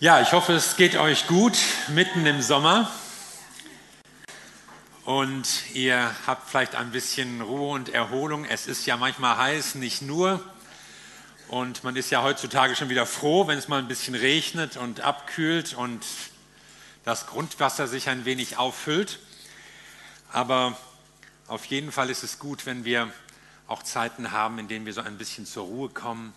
Ja, ich hoffe, es geht euch gut mitten im Sommer und ihr habt vielleicht ein bisschen Ruhe und Erholung. Es ist ja manchmal heiß, nicht nur. Und man ist ja heutzutage schon wieder froh, wenn es mal ein bisschen regnet und abkühlt und das Grundwasser sich ein wenig auffüllt. Aber auf jeden Fall ist es gut, wenn wir auch Zeiten haben, in denen wir so ein bisschen zur Ruhe kommen,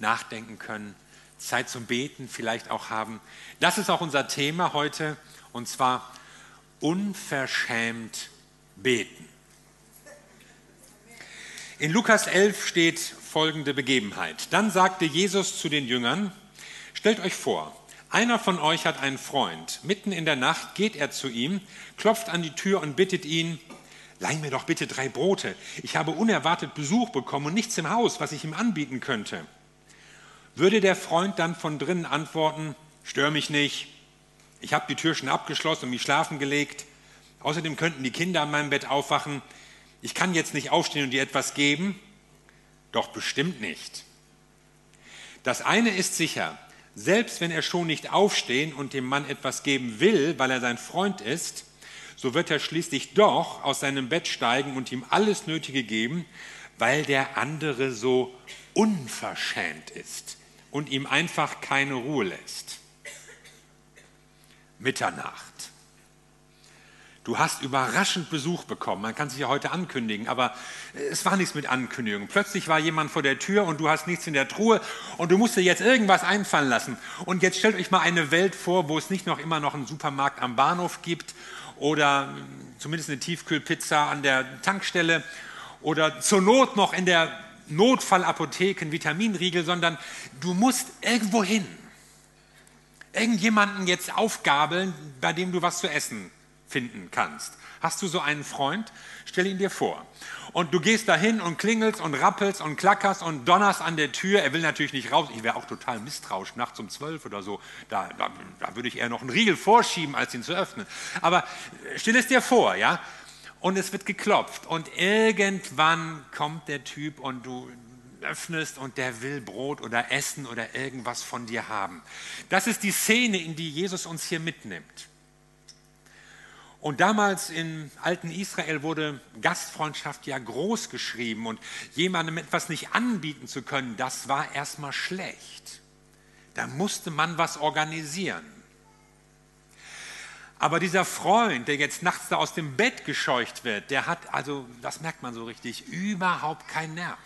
nachdenken können Zeit zum Beten vielleicht auch haben. Das ist auch unser Thema heute und zwar unverschämt beten. In Lukas 11 steht folgende Begebenheit. Dann sagte Jesus zu den Jüngern, stellt euch vor, einer von euch hat einen Freund. Mitten in der Nacht geht er zu ihm, klopft an die Tür und bittet ihn, leih mir doch bitte drei Brote. Ich habe unerwartet Besuch bekommen und nichts im Haus, was ich ihm anbieten könnte. Würde der Freund dann von drinnen antworten, stör mich nicht, ich habe die Tür schon abgeschlossen und mich schlafen gelegt, außerdem könnten die Kinder an meinem Bett aufwachen, ich kann jetzt nicht aufstehen und dir etwas geben? Doch bestimmt nicht. Das eine ist sicher, selbst wenn er schon nicht aufstehen und dem Mann etwas geben will, weil er sein Freund ist, so wird er schließlich doch aus seinem Bett steigen und ihm alles Nötige geben, weil der andere so unverschämt ist und ihm einfach keine Ruhe lässt. Mitternacht. Du hast überraschend Besuch bekommen. Man kann sich ja heute ankündigen, aber es war nichts mit Ankündigung. Plötzlich war jemand vor der Tür und du hast nichts in der Truhe und du musst dir jetzt irgendwas einfallen lassen. Und jetzt stellt euch mal eine Welt vor, wo es nicht noch immer noch einen Supermarkt am Bahnhof gibt oder zumindest eine Tiefkühlpizza an der Tankstelle oder zur Not noch in der Notfallapotheken, Vitaminriegel, sondern du musst irgendwo hin. Irgendjemanden jetzt aufgabeln, bei dem du was zu essen finden kannst. Hast du so einen Freund? Stell ihn dir vor. Und du gehst dahin und klingelst und rappelst und klackerst und donnerst an der Tür. Er will natürlich nicht raus. Ich wäre auch total misstrauisch, nachts um zwölf oder so. Da, da, da würde ich eher noch einen Riegel vorschieben, als ihn zu öffnen. Aber stell es dir vor, ja und es wird geklopft und irgendwann kommt der Typ und du öffnest und der will Brot oder Essen oder irgendwas von dir haben. Das ist die Szene, in die Jesus uns hier mitnimmt. Und damals im alten Israel wurde Gastfreundschaft ja groß geschrieben und jemandem etwas nicht anbieten zu können, das war erstmal schlecht. Da musste man was organisieren. Aber dieser Freund, der jetzt nachts da aus dem Bett gescheucht wird, der hat, also das merkt man so richtig, überhaupt keinen Nerv.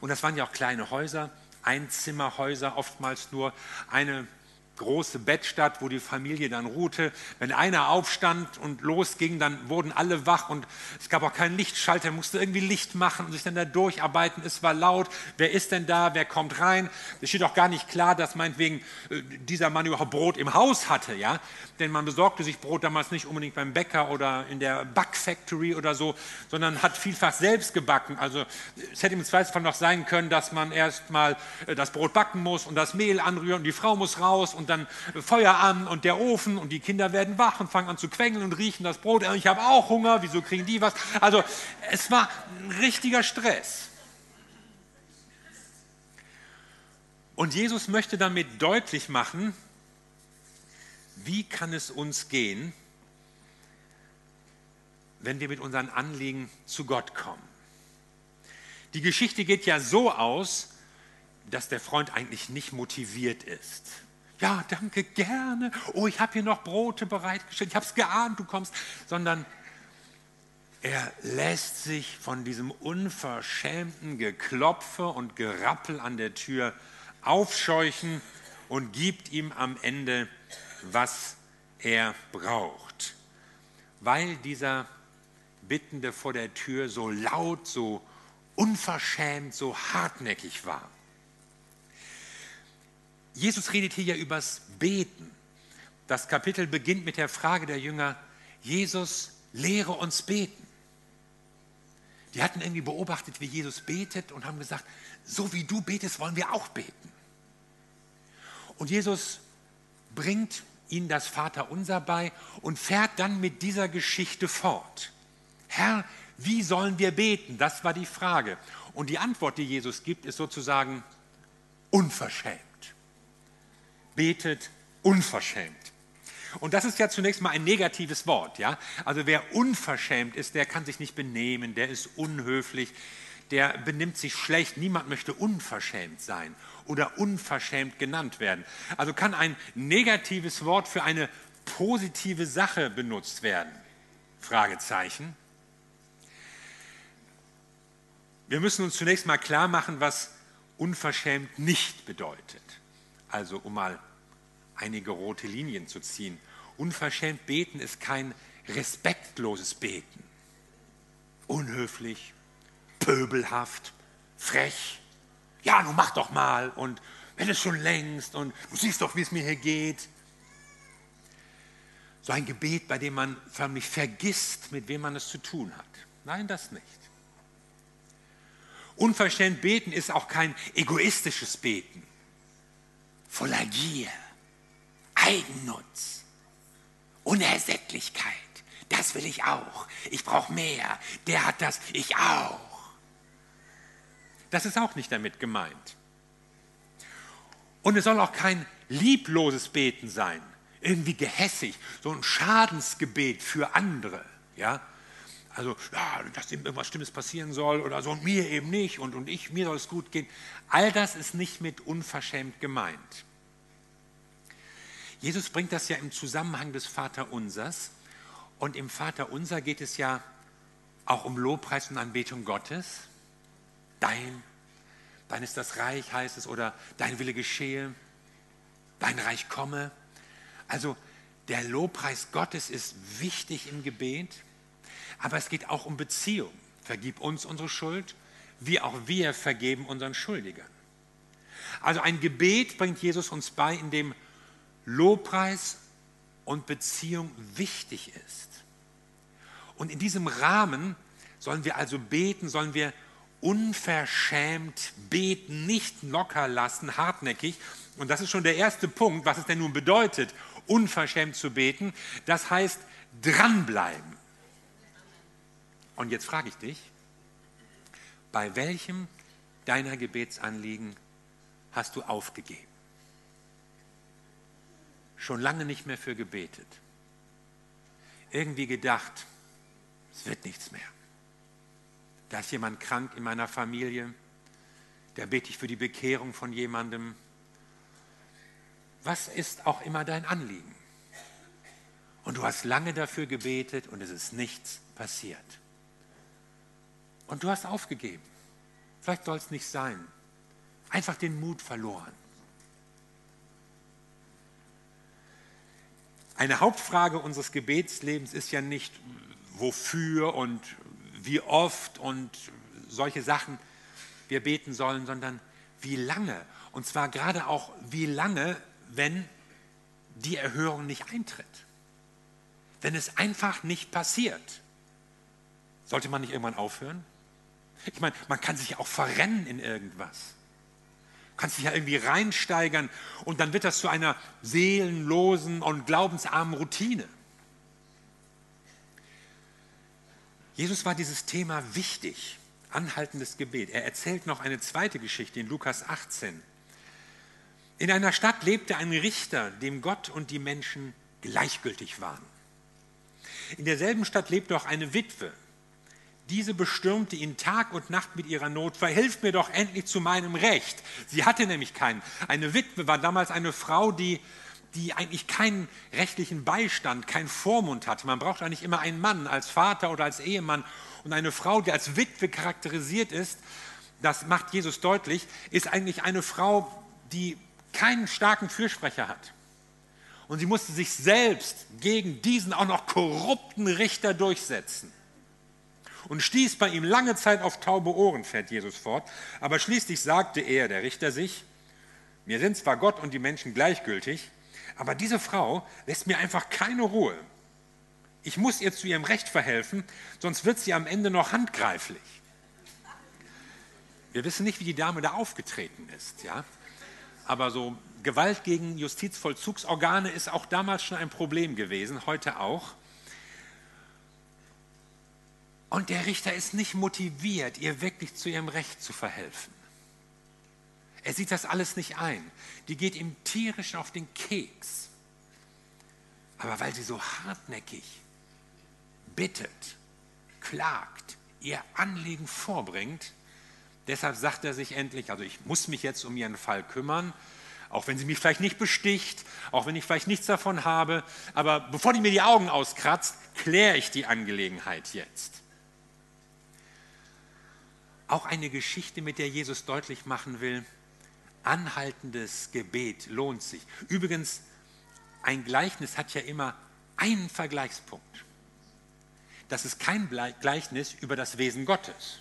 Und das waren ja auch kleine Häuser, Einzimmerhäuser, oftmals nur eine große Bettstadt, wo die Familie dann ruhte. Wenn einer aufstand und losging, dann wurden alle wach und es gab auch keinen Lichtschalter, er musste irgendwie Licht machen und sich dann da durcharbeiten. Es war laut. Wer ist denn da? Wer kommt rein? Es steht auch gar nicht klar, dass meinetwegen äh, dieser Mann überhaupt Brot im Haus hatte, ja? Denn man besorgte sich Brot damals nicht unbedingt beim Bäcker oder in der Backfactory oder so, sondern hat vielfach selbst gebacken. Also es hätte im Zweifelsfall noch sein können, dass man erst mal äh, das Brot backen muss und das Mehl anrühren und die Frau muss raus und und dann Feuer an und der Ofen und die Kinder werden wach und fangen an zu quengeln und riechen das Brot. Ich habe auch Hunger, wieso kriegen die was? Also es war ein richtiger Stress. Und Jesus möchte damit deutlich machen, wie kann es uns gehen, wenn wir mit unseren Anliegen zu Gott kommen. Die Geschichte geht ja so aus, dass der Freund eigentlich nicht motiviert ist. Ja, danke, gerne. Oh, ich habe hier noch Brote bereitgestellt. Ich habe es geahnt, du kommst. Sondern er lässt sich von diesem unverschämten Geklopfe und Gerappel an der Tür aufscheuchen und gibt ihm am Ende, was er braucht. Weil dieser Bittende vor der Tür so laut, so unverschämt, so hartnäckig war. Jesus redet hier ja übers Beten. Das Kapitel beginnt mit der Frage der Jünger, Jesus, lehre uns beten. Die hatten irgendwie beobachtet, wie Jesus betet und haben gesagt, so wie du betest, wollen wir auch beten. Und Jesus bringt ihnen das Vaterunser bei und fährt dann mit dieser Geschichte fort. Herr, wie sollen wir beten? Das war die Frage. Und die Antwort, die Jesus gibt, ist sozusagen unverschämt. Betet unverschämt. Und das ist ja zunächst mal ein negatives Wort, ja? Also wer unverschämt ist, der kann sich nicht benehmen, der ist unhöflich, der benimmt sich schlecht. Niemand möchte unverschämt sein oder unverschämt genannt werden. Also kann ein negatives Wort für eine positive Sache benutzt werden? Fragezeichen. Wir müssen uns zunächst mal klar machen, was unverschämt nicht bedeutet. Also um mal einige rote Linien zu ziehen. Unverschämt beten ist kein respektloses Beten. Unhöflich, pöbelhaft, frech. Ja, nun mach doch mal und wenn es schon längst und du siehst doch, wie es mir hier geht. So ein Gebet, bei dem man förmlich vergisst, mit wem man es zu tun hat. Nein, das nicht. Unverschämt beten ist auch kein egoistisches Beten, voller Gier, Eigennutz, Unersättlichkeit. Das will ich auch. Ich brauche mehr. Der hat das, ich auch. Das ist auch nicht damit gemeint. Und es soll auch kein liebloses Beten sein, irgendwie gehässig, so ein Schadensgebet für andere. Ja? Also, ja, dass ihm irgendwas Stimmes passieren soll oder so und mir eben nicht und, und ich, mir soll es gut gehen. All das ist nicht mit unverschämt gemeint. Jesus bringt das ja im Zusammenhang des Vaterunsers. Und im Vaterunser geht es ja auch um Lobpreis und Anbetung Gottes. Dein, dein ist das Reich, heißt es, oder dein Wille geschehe, dein Reich komme. Also der Lobpreis Gottes ist wichtig im Gebet. Aber es geht auch um Beziehung. Vergib uns unsere Schuld, wie auch wir vergeben unseren Schuldigern. Also ein Gebet bringt Jesus uns bei, in dem Lobpreis und Beziehung wichtig ist. Und in diesem Rahmen sollen wir also beten, sollen wir unverschämt beten, nicht locker lassen, hartnäckig. Und das ist schon der erste Punkt, was es denn nun bedeutet, unverschämt zu beten. Das heißt, dranbleiben. Und jetzt frage ich dich, bei welchem deiner Gebetsanliegen hast du aufgegeben? Schon lange nicht mehr für gebetet. Irgendwie gedacht, es wird nichts mehr. Da ist jemand krank in meiner Familie, da bete ich für die Bekehrung von jemandem. Was ist auch immer dein Anliegen? Und du hast lange dafür gebetet und es ist nichts passiert. Und du hast aufgegeben. Vielleicht soll es nicht sein. Einfach den Mut verloren. Eine Hauptfrage unseres Gebetslebens ist ja nicht, wofür und wie oft und solche Sachen wir beten sollen, sondern wie lange. Und zwar gerade auch, wie lange, wenn die Erhörung nicht eintritt. Wenn es einfach nicht passiert. Sollte man nicht irgendwann aufhören? Ich meine, man kann sich ja auch verrennen in irgendwas. Kannst dich ja irgendwie reinsteigern und dann wird das zu einer seelenlosen und glaubensarmen Routine. Jesus war dieses Thema wichtig, anhaltendes Gebet. Er erzählt noch eine zweite Geschichte in Lukas 18. In einer Stadt lebte ein Richter, dem Gott und die Menschen gleichgültig waren. In derselben Stadt lebte auch eine Witwe, diese bestürmte ihn Tag und Nacht mit ihrer Not, verhilf mir doch endlich zu meinem Recht. Sie hatte nämlich keinen. Eine Witwe war damals eine Frau, die, die eigentlich keinen rechtlichen Beistand, keinen Vormund hatte. Man braucht eigentlich immer einen Mann als Vater oder als Ehemann. Und eine Frau, die als Witwe charakterisiert ist, das macht Jesus deutlich, ist eigentlich eine Frau, die keinen starken Fürsprecher hat. Und sie musste sich selbst gegen diesen auch noch korrupten Richter durchsetzen und stieß bei ihm lange Zeit auf taube Ohren, fährt Jesus fort. Aber schließlich sagte er, der Richter, sich, mir sind zwar Gott und die Menschen gleichgültig, aber diese Frau lässt mir einfach keine Ruhe. Ich muss ihr zu ihrem Recht verhelfen, sonst wird sie am Ende noch handgreiflich. Wir wissen nicht, wie die Dame da aufgetreten ist, ja. Aber so Gewalt gegen Justizvollzugsorgane ist auch damals schon ein Problem gewesen, heute auch. Und der Richter ist nicht motiviert, ihr wirklich zu ihrem Recht zu verhelfen. Er sieht das alles nicht ein. Die geht ihm tierisch auf den Keks. Aber weil sie so hartnäckig bittet, klagt, ihr Anliegen vorbringt, deshalb sagt er sich endlich, also ich muss mich jetzt um ihren Fall kümmern, auch wenn sie mich vielleicht nicht besticht, auch wenn ich vielleicht nichts davon habe, aber bevor die mir die Augen auskratzt, kläre ich die Angelegenheit jetzt. Auch eine Geschichte, mit der Jesus deutlich machen will, anhaltendes Gebet lohnt sich. Übrigens, ein Gleichnis hat ja immer einen Vergleichspunkt. Das ist kein Gleichnis über das Wesen Gottes.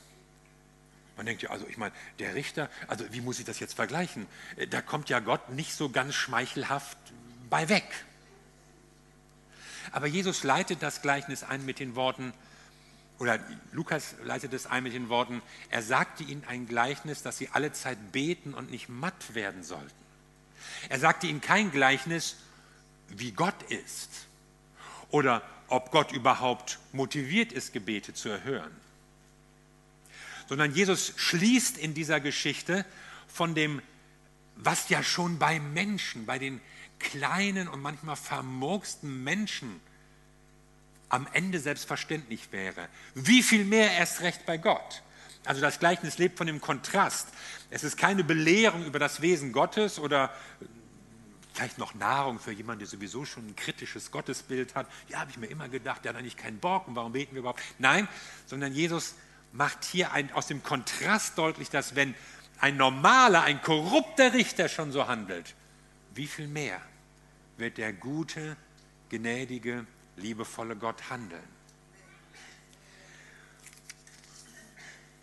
Man denkt ja, also ich meine, der Richter, also wie muss ich das jetzt vergleichen? Äh, da kommt ja Gott nicht so ganz schmeichelhaft bei weg. Aber Jesus leitet das Gleichnis ein mit den Worten, oder Lukas leitet es ein mit den Worten, er sagte ihnen ein Gleichnis, dass sie alle Zeit beten und nicht matt werden sollten. Er sagte ihnen kein Gleichnis, wie Gott ist oder ob Gott überhaupt motiviert ist, Gebete zu erhören. Sondern Jesus schließt in dieser Geschichte von dem, was ja schon bei Menschen, bei den kleinen und manchmal vermurksten Menschen am Ende selbstverständlich wäre. Wie viel mehr erst recht bei Gott. Also das Gleichnis lebt von dem Kontrast. Es ist keine Belehrung über das Wesen Gottes oder vielleicht noch Nahrung für jemanden, der sowieso schon ein kritisches Gottesbild hat. Ja, habe ich mir immer gedacht, der hat eigentlich keinen Bock und warum beten wir überhaupt? Nein, sondern Jesus macht hier ein, aus dem Kontrast deutlich, dass wenn ein normaler, ein korrupter Richter schon so handelt, wie viel mehr wird der gute, gnädige, liebevolle Gott handeln.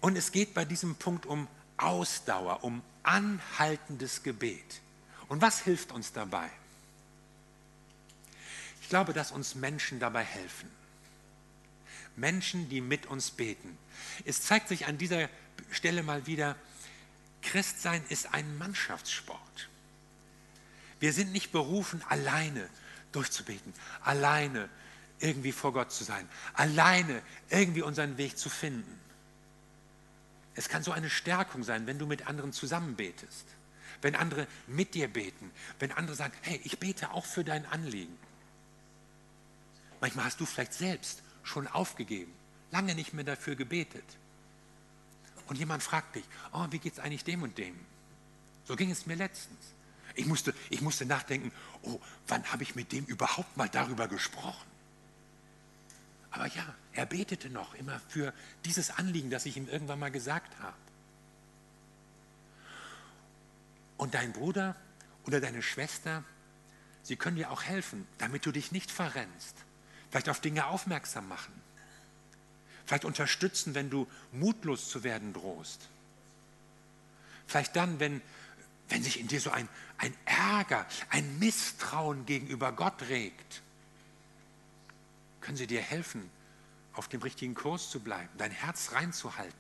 Und es geht bei diesem Punkt um Ausdauer, um anhaltendes Gebet. Und was hilft uns dabei? Ich glaube, dass uns Menschen dabei helfen. Menschen, die mit uns beten. Es zeigt sich an dieser Stelle mal wieder, Christsein ist ein Mannschaftssport. Wir sind nicht berufen, alleine durchzubeten, alleine irgendwie vor Gott zu sein, alleine irgendwie unseren Weg zu finden. Es kann so eine Stärkung sein, wenn du mit anderen zusammen betest, wenn andere mit dir beten, wenn andere sagen, hey, ich bete auch für dein Anliegen. Manchmal hast du vielleicht selbst schon aufgegeben, lange nicht mehr dafür gebetet. Und jemand fragt dich, oh, wie geht es eigentlich dem und dem? So ging es mir letztens. Ich musste, ich musste nachdenken, oh, wann habe ich mit dem überhaupt mal darüber gesprochen? Aber ja, er betete noch immer für dieses Anliegen, das ich ihm irgendwann mal gesagt habe. Und dein Bruder oder deine Schwester, sie können dir auch helfen, damit du dich nicht verrennst. Vielleicht auf Dinge aufmerksam machen. Vielleicht unterstützen, wenn du mutlos zu werden drohst. Vielleicht dann, wenn, wenn sich in dir so ein, ein Ärger, ein Misstrauen gegenüber Gott regt können sie dir helfen, auf dem richtigen Kurs zu bleiben, dein Herz reinzuhalten.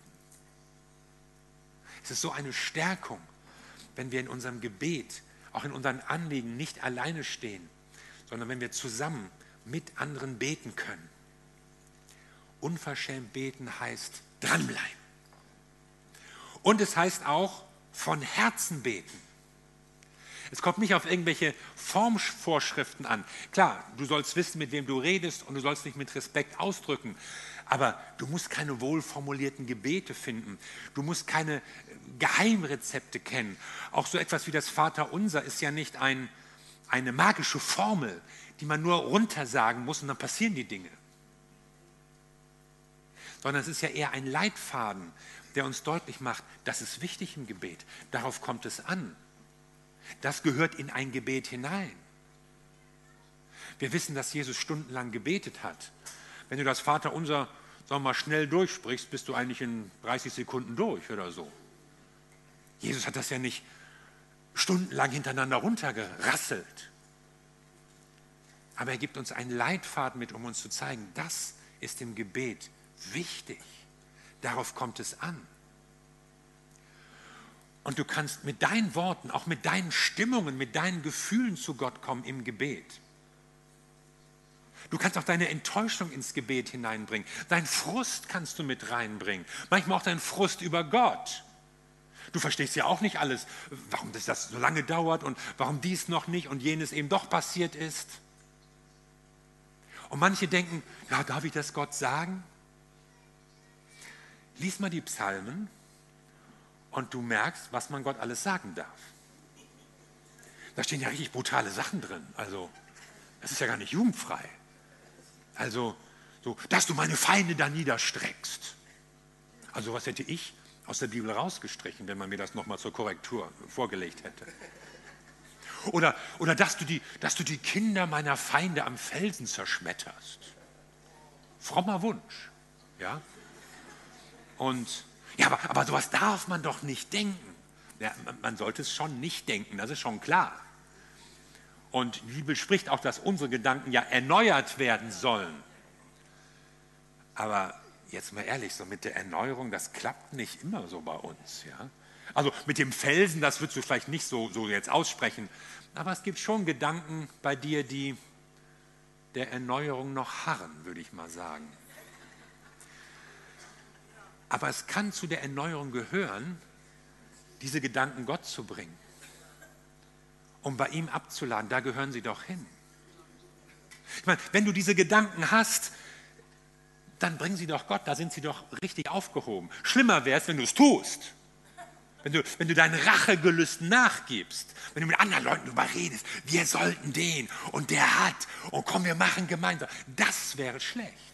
Es ist so eine Stärkung, wenn wir in unserem Gebet, auch in unseren Anliegen nicht alleine stehen, sondern wenn wir zusammen mit anderen beten können. Unverschämt beten heißt dranbleiben. Und es heißt auch von Herzen beten. Es kommt nicht auf irgendwelche Formvorschriften an. Klar, du sollst wissen, mit wem du redest und du sollst dich mit Respekt ausdrücken. Aber du musst keine wohlformulierten Gebete finden. Du musst keine äh, Geheimrezepte kennen. Auch so etwas wie das Vaterunser ist ja nicht ein, eine magische Formel, die man nur runtersagen muss und dann passieren die Dinge. Sondern es ist ja eher ein Leitfaden, der uns deutlich macht, das ist wichtig im Gebet. Darauf kommt es an. Das gehört in ein Gebet hinein. Wir wissen, dass Jesus stundenlang gebetet hat. Wenn du das Vaterunser, sagen wir mal, schnell durchsprichst, bist du eigentlich in 30 Sekunden durch oder so. Jesus hat das ja nicht stundenlang hintereinander runtergerasselt. Aber er gibt uns einen Leitfaden mit, um uns zu zeigen, das ist im Gebet wichtig. Darauf kommt es an. Und du kannst mit deinen Worten, auch mit deinen Stimmungen, mit deinen Gefühlen zu Gott kommen im Gebet. Du kannst auch deine Enttäuschung ins Gebet hineinbringen. Dein Frust kannst du mit reinbringen. Manchmal auch dein Frust über Gott. Du verstehst ja auch nicht alles, warum das, das so lange dauert und warum dies noch nicht und jenes eben doch passiert ist. Und manche denken, ja, darf ich das Gott sagen? Lies mal die Psalmen und du merkst, was man Gott alles sagen darf. Da stehen ja richtig brutale Sachen drin. Also, das ist ja gar nicht jugendfrei. Also, so, dass du meine Feinde da niederstreckst. Also, was hätte ich aus der Bibel rausgestrichen, wenn man mir das nochmal zur Korrektur vorgelegt hätte? Oder, oder dass, du die, dass du die Kinder meiner Feinde am Felsen zerschmetterst. Frommer Wunsch. Ja? Und ja, aber, aber sowas darf man doch nicht denken. Ja, man, sollte es schon nicht denken, das ist schon klar. Und die Bibel spricht auch, dass unsere Gedanken ja erneuert werden sollen. Aber jetzt mal ehrlich, so mit der Erneuerung, das klappt nicht immer so bei uns. Ja? Also mit dem Felsen, das würdest du vielleicht nicht so, so jetzt aussprechen. Aber es gibt schon Gedanken bei dir, die der Erneuerung noch harren, würde ich mal sagen. Aber es kann zu der Erneuerung gehören, diese Gedanken Gott zu bringen, um bei ihm abzuladen. Da gehören sie doch hin. Ich meine, wenn du diese Gedanken hast, dann bring sie doch Gott, da sind sie doch richtig aufgehoben. Schlimmer wäre es, wenn du es tust. Wenn du, wenn du deinen Rachegelüsten nachgibst, wenn du mit anderen Leuten überredest, wir sollten den und der hat und komm, wir machen gemeinsam, das wäre schlecht.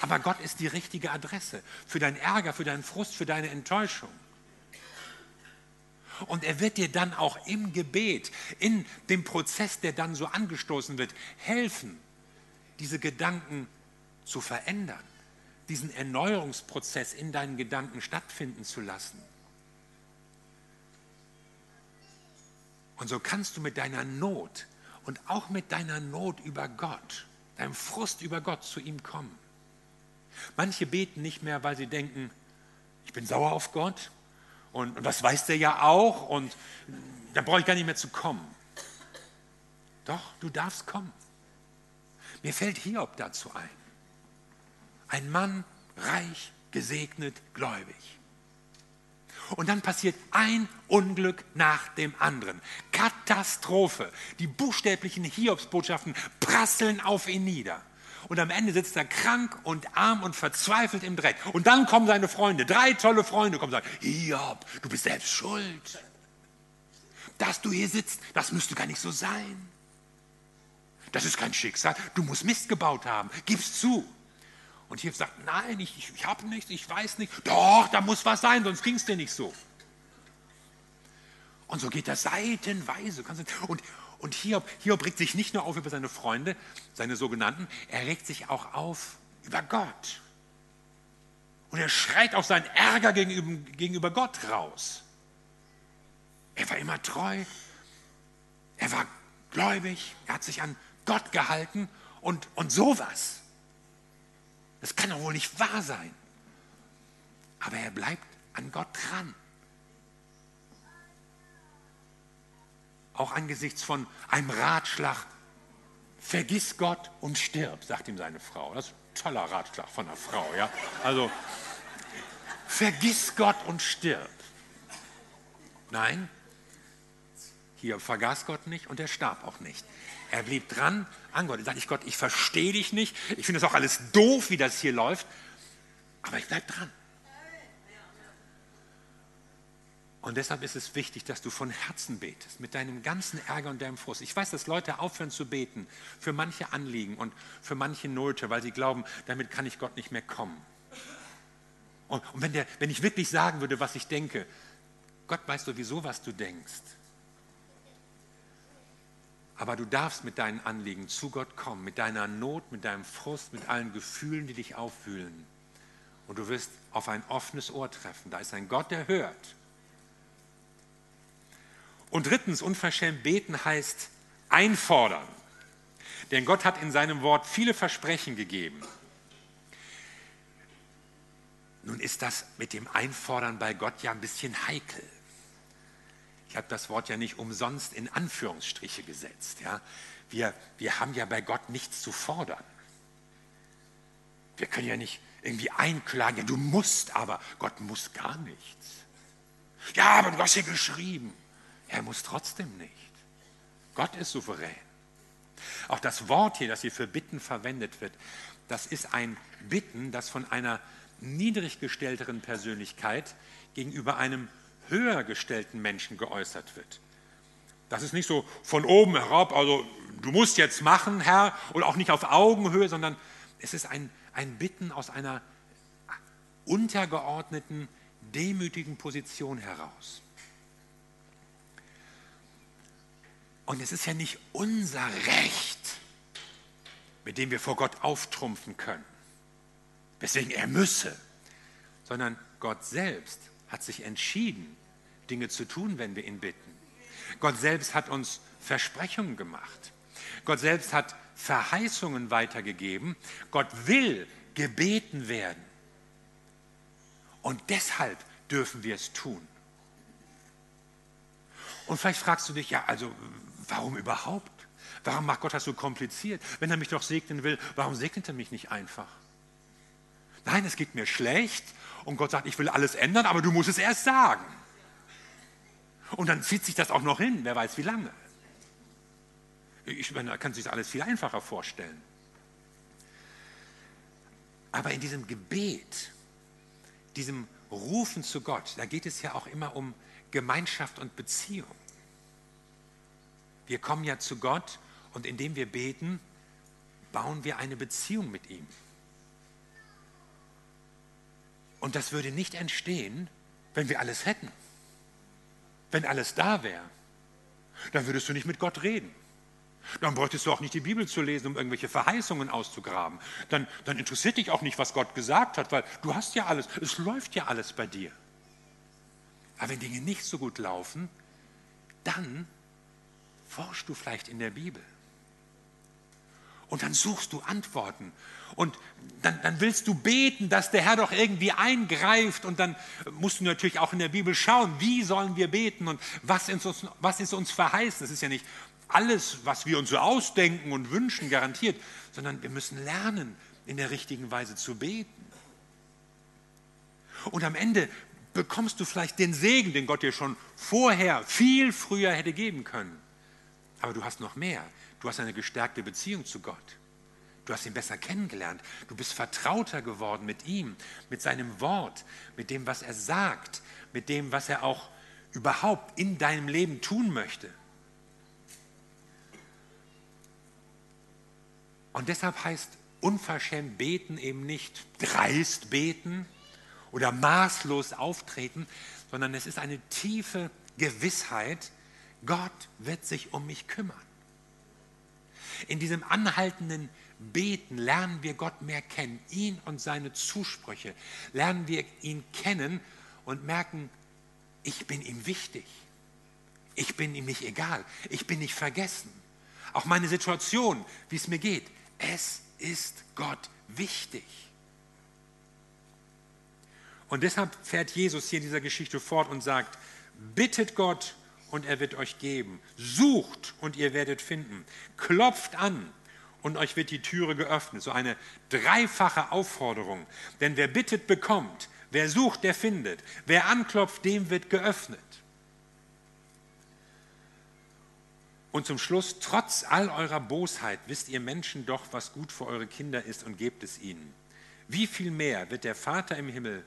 Aber Gott ist die richtige Adresse für deinen Ärger, für deinen Frust, für deine Enttäuschung. Und er wird dir dann auch im Gebet, in dem Prozess, der dann so angestoßen wird, helfen, diese Gedanken zu verändern, diesen Erneuerungsprozess in deinen Gedanken stattfinden zu lassen. Und so kannst du mit deiner Not und auch mit deiner Not über Gott, deinem Frust über Gott zu ihm kommen. Manche beten nicht mehr, weil sie denken, ich bin sauer auf Gott und, und das weiß der ja auch und da brauche ich gar nicht mehr zu kommen. Doch, du darfst kommen. Mir fällt Hiob dazu ein. Ein Mann, reich, gesegnet, gläubig. Und dann passiert ein Unglück nach dem anderen. Katastrophe. Die buchstäblichen Hiobsbotschaften prasseln auf ihn nieder. Und am Ende sitzt er krank und arm und verzweifelt im Dreck. Und dann kommen seine Freunde, drei tolle Freunde, kommen und sagen, Hiob, du bist selbst schuld. Dass du hier sitzt, das müsste gar nicht so sein. Das ist kein Schicksal. Du musst Mist gebaut haben. Gib's zu. Und Hiob sagt, nein, ich, ich, ich habe nichts, ich weiß nicht. Doch, da muss was sein, sonst ging es dir nicht so. Und so geht er seitenweise. Und, und Hiob, Hiob regt sich nicht nur auf über seine Freunde, seine sogenannten, er regt sich auch auf über Gott. Und er schreit auch seinen Ärger gegenüber, gegenüber Gott raus. Er war immer treu, er war gläubig, er hat sich an Gott gehalten und, und sowas. Das kann doch wohl nicht wahr sein. Aber er bleibt an Gott dran. Auch angesichts von einem Ratschlag, vergiss Gott und stirb, sagt ihm seine Frau. Das ist ein toller Ratschlag von einer Frau. Ja? Also, vergiss Gott und stirb. Nein, hier vergaß Gott nicht und er starb auch nicht. Er blieb dran an Gott. Er sagte ich Gott, ich verstehe dich nicht. Ich finde das auch alles doof, wie das hier läuft. Aber ich bleibe dran. Und deshalb ist es wichtig, dass du von Herzen betest, mit deinem ganzen Ärger und deinem Frust. Ich weiß, dass Leute aufhören zu beten für manche Anliegen und für manche Nöte, weil sie glauben, damit kann ich Gott nicht mehr kommen. Und, und wenn, der, wenn ich wirklich sagen würde, was ich denke, Gott weiß sowieso, was du denkst. Aber du darfst mit deinen Anliegen zu Gott kommen, mit deiner Not, mit deinem Frust, mit allen Gefühlen, die dich auffühlen. Und du wirst auf ein offenes Ohr treffen. Da ist ein Gott, der hört. Und drittens, unverschämt beten heißt einfordern. Denn Gott hat in seinem Wort viele Versprechen gegeben. Nun ist das mit dem Einfordern bei Gott ja ein bisschen heikel. Ich habe das Wort ja nicht umsonst in Anführungsstriche gesetzt. Ja? Wir, wir haben ja bei Gott nichts zu fordern. Wir können ja nicht irgendwie einklagen, ja, du musst aber, Gott muss gar nichts. Ja, aber du hast hier geschrieben. Er muss trotzdem nicht. Gott ist souverän. Auch das Wort hier, das hier für Bitten verwendet wird, das ist ein Bitten, das von einer niedrig gestellteren Persönlichkeit gegenüber einem höher gestellten Menschen geäußert wird. Das ist nicht so von oben herab, also du musst jetzt machen, Herr, und auch nicht auf Augenhöhe, sondern es ist ein, ein Bitten aus einer untergeordneten, demütigen Position heraus. Und es ist ja nicht unser Recht, mit dem wir vor Gott auftrumpfen können, weswegen er müsse, sondern Gott selbst hat sich entschieden, Dinge zu tun, wenn wir ihn bitten. Gott selbst hat uns Versprechungen gemacht. Gott selbst hat Verheißungen weitergegeben. Gott will gebeten werden. Und deshalb dürfen wir es tun. Und vielleicht fragst du dich, ja, also warum überhaupt? Warum macht Gott das so kompliziert? Wenn er mich doch segnen will, warum segnet er mich nicht einfach? Nein, es geht mir schlecht und Gott sagt, ich will alles ändern, aber du musst es erst sagen. Und dann zieht sich das auch noch hin, wer weiß wie lange. Ich meine, man kann sich das alles viel einfacher vorstellen. Aber in diesem Gebet, diesem Rufen zu Gott, da geht es ja auch immer um Gemeinschaft und Beziehung. Wir kommen ja zu Gott und indem wir beten, bauen wir eine Beziehung mit ihm. Und das würde nicht entstehen, wenn wir alles hätten. Wenn alles da wäre, dann würdest du nicht mit Gott reden. Dann bräuchtest du auch nicht die Bibel zu lesen, um irgendwelche Verheißungen auszugraben. Dann, dann interessiert dich auch nicht, was Gott gesagt hat, weil du hast ja alles, es läuft ja alles bei dir. Aber wenn Dinge nicht so gut laufen, dann forschst du vielleicht in der Bibel. Und dann suchst du Antworten. Und dann, dann, willst du beten, dass der Herr doch irgendwie eingreift. Und dann musst du natürlich auch in der Bibel schauen, wie sollen wir beten und was ist uns, was ist uns verheißen. Das ist ja nicht alles, was wir uns so ausdenken und wünschen, garantiert, sondern wir müssen lernen, in der richtigen Weise zu beten. Und am Ende bekommst du vielleicht den Segen, den Gott dir schon vorher, viel früher hätte geben können. Aber du hast noch mehr. Du hast eine gestärkte Beziehung zu Gott. Du hast ihn besser kennengelernt. Du bist vertrauter geworden mit ihm, mit seinem Wort, mit dem, was er sagt, mit dem, was er auch überhaupt in deinem Leben tun möchte. Und deshalb heißt unverschämt beten eben nicht dreist beten oder maßlos auftreten, sondern es ist eine tiefe Gewissheit, Gott wird sich um mich kümmern. In diesem anhaltenden Beten lernen wir Gott mehr kennen, ihn und seine Zusprüche. Lernen wir ihn kennen und merken, ich bin ihm wichtig. Ich bin ihm nicht egal. Ich bin nicht vergessen. Auch meine Situation, wie es mir geht, es ist Gott wichtig. Und deshalb fährt Jesus hier in dieser Geschichte fort und sagt, bittet Gott und er wird euch geben. Sucht und ihr werdet finden. Klopft an und euch wird die Türe geöffnet. So eine dreifache Aufforderung. Denn wer bittet, bekommt. Wer sucht, der findet. Wer anklopft, dem wird geöffnet. Und zum Schluss, trotz all eurer Bosheit wisst ihr Menschen doch, was gut für eure Kinder ist und gebt es ihnen. Wie viel mehr wird der Vater im Himmel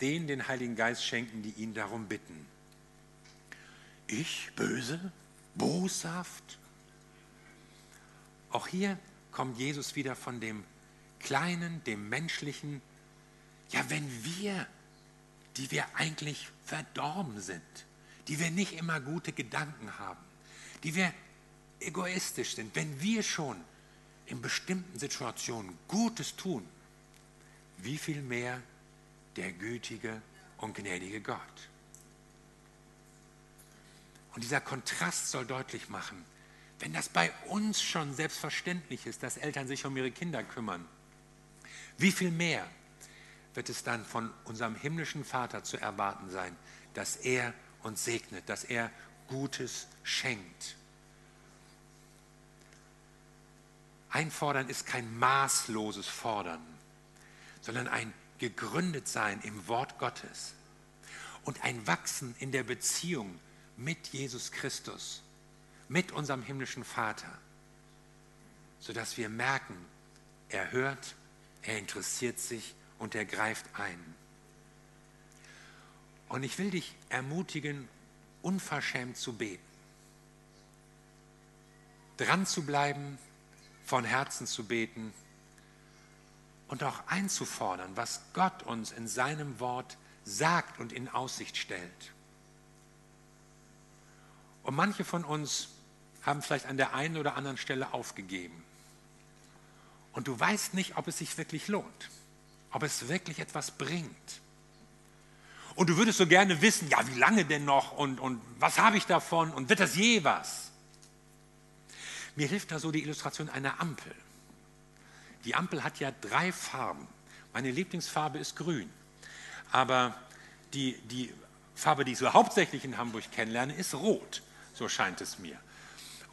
denen den Heiligen Geist schenken, die ihn darum bitten? Ich böse, boshaft. Auch hier kommt Jesus wieder von dem Kleinen, dem Menschlichen. Ja, wenn wir, die wir eigentlich verdorben sind, die wir nicht immer gute Gedanken haben, die wir egoistisch sind, wenn wir schon in bestimmten Situationen Gutes tun, wie viel mehr der gütige und gnädige Gott. Und dieser Kontrast soll deutlich machen, wenn das bei uns schon selbstverständlich ist, dass Eltern sich um ihre Kinder kümmern, wie viel mehr wird es dann von unserem himmlischen Vater zu erwarten sein, dass er uns segnet, dass er Gutes schenkt. Einfordern ist kein maßloses Fordern, sondern ein gegründet sein im Wort Gottes. und ein Wachsen in der Beziehung mit Jesus Christus, mit unserem himmlischen Vater, sodass wir merken, er hört, er interessiert sich und er greift ein. Und ich will dich ermutigen, unverschämt zu beten. Dran zu bleiben, von Herzen zu beten und auch einzufordern, was Gott uns in seinem Wort sagt und in Aussicht stellt. Und manche von uns haben vielleicht an der einen oder anderen Stelle aufgegeben. Und du weißt nicht, ob es sich wirklich lohnt, ob es wirklich etwas bringt. Und du würdest so gerne wissen, ja, wie lange denn noch und, und was habe ich davon und wird das je was? Mir hilft da so die Illustration einer Ampel. Die Ampel hat ja drei Farben. Meine Lieblingsfarbe ist grün. Aber die, die Farbe, die ich so hauptsächlich in Hamburg kennenlerne, ist rot. So scheint es mir.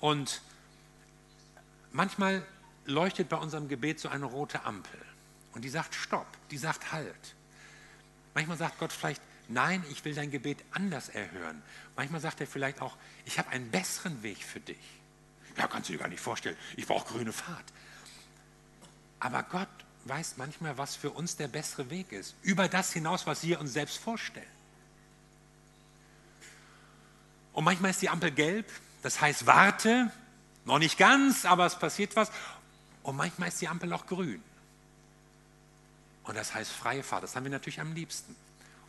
Und manchmal leuchtet bei unserem Gebet so eine rote Ampel. Und die sagt Stopp, die sagt Halt. Manchmal sagt Gott vielleicht, nein, ich will dein Gebet anders erhören. Manchmal sagt er vielleicht auch, ich habe einen besseren Weg für dich. Ja, kannst du dir gar nicht vorstellen, ich brauche grüne Fahrt. Aber Gott weiß manchmal, was für uns der bessere Weg ist. Über das hinaus, was wir uns selbst vorstellen. Und manchmal ist die Ampel gelb, das heißt warte, noch nicht ganz, aber es passiert was. Und manchmal ist die Ampel auch grün. Und das heißt freie Fahrt. Das haben wir natürlich am liebsten.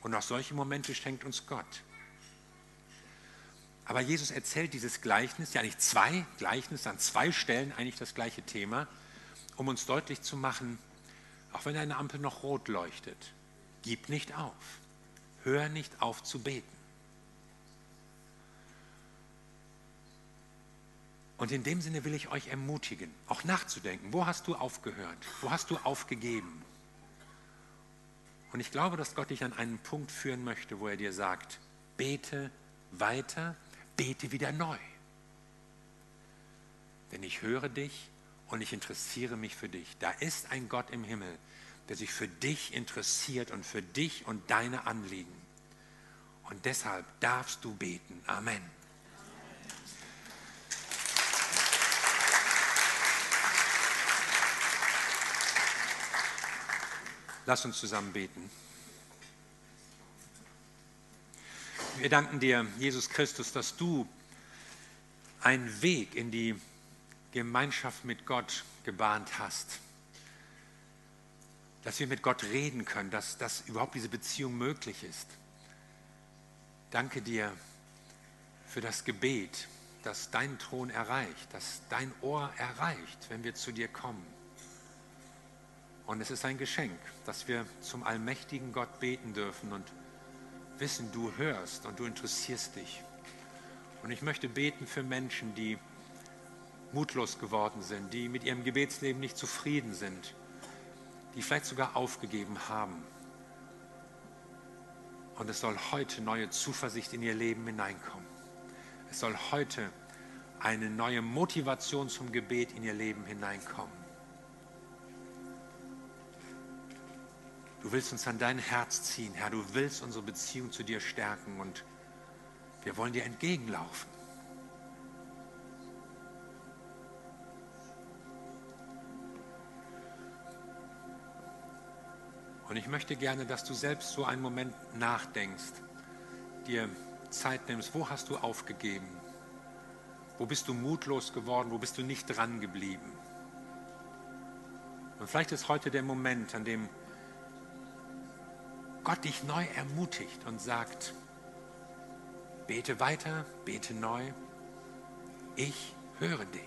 Und auch solche Momente schenkt uns Gott. Aber Jesus erzählt dieses Gleichnis, ja nicht zwei Gleichnisse, an zwei Stellen eigentlich das gleiche Thema, um uns deutlich zu machen, auch wenn eine Ampel noch rot leuchtet, gib nicht auf. Hör nicht auf zu beten. Und in dem Sinne will ich euch ermutigen, auch nachzudenken, wo hast du aufgehört, wo hast du aufgegeben. Und ich glaube, dass Gott dich an einen Punkt führen möchte, wo er dir sagt, bete weiter, bete wieder neu. Denn ich höre dich und ich interessiere mich für dich. Da ist ein Gott im Himmel, der sich für dich interessiert und für dich und deine Anliegen. Und deshalb darfst du beten. Amen. Lass uns zusammen beten. Wir danken dir, Jesus Christus, dass du einen Weg in die Gemeinschaft mit Gott gebahnt hast. Dass wir mit Gott reden können, dass, dass überhaupt diese Beziehung möglich ist. Danke dir für das Gebet, das deinen Thron erreicht, das dein Ohr erreicht, wenn wir zu dir kommen. Und es ist ein Geschenk, dass wir zum allmächtigen Gott beten dürfen und wissen, du hörst und du interessierst dich. Und ich möchte beten für Menschen, die mutlos geworden sind, die mit ihrem Gebetsleben nicht zufrieden sind, die vielleicht sogar aufgegeben haben. Und es soll heute neue Zuversicht in ihr Leben hineinkommen. Es soll heute eine neue Motivation zum Gebet in ihr Leben hineinkommen. Du willst uns an dein Herz ziehen, Herr. Du willst unsere Beziehung zu dir stärken und wir wollen dir entgegenlaufen. Und ich möchte gerne, dass du selbst so einen Moment nachdenkst, dir Zeit nimmst. Wo hast du aufgegeben? Wo bist du mutlos geworden? Wo bist du nicht dran geblieben? Und vielleicht ist heute der Moment, an dem Gott dich neu ermutigt und sagt, bete weiter, bete neu, ich höre dich.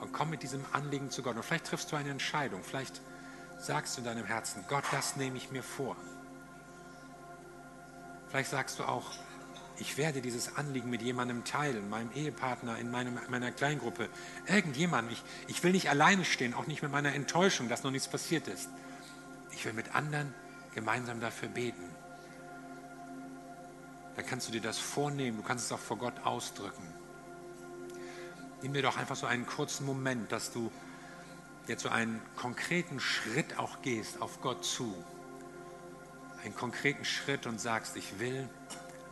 Und komm mit diesem Anliegen zu Gott. Und vielleicht triffst du eine Entscheidung, vielleicht sagst du in deinem Herzen, Gott, das nehme ich mir vor. Vielleicht sagst du auch, ich werde dieses Anliegen mit jemandem teilen, meinem Ehepartner, in meinem, meiner Kleingruppe, irgendjemandem. Ich, ich will nicht alleine stehen, auch nicht mit meiner Enttäuschung, dass noch nichts passiert ist. Ich will mit anderen gemeinsam dafür beten. Dann kannst du dir das vornehmen, du kannst es auch vor Gott ausdrücken. Nimm dir doch einfach so einen kurzen Moment, dass du jetzt so einen konkreten Schritt auch gehst auf Gott zu einen konkreten Schritt und sagst, ich will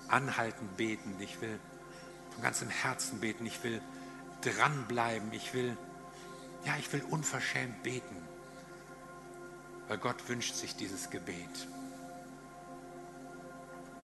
anhaltend beten, ich will von ganzem Herzen beten, ich will dranbleiben, ich will, ja, ich will unverschämt beten, weil Gott wünscht sich dieses Gebet.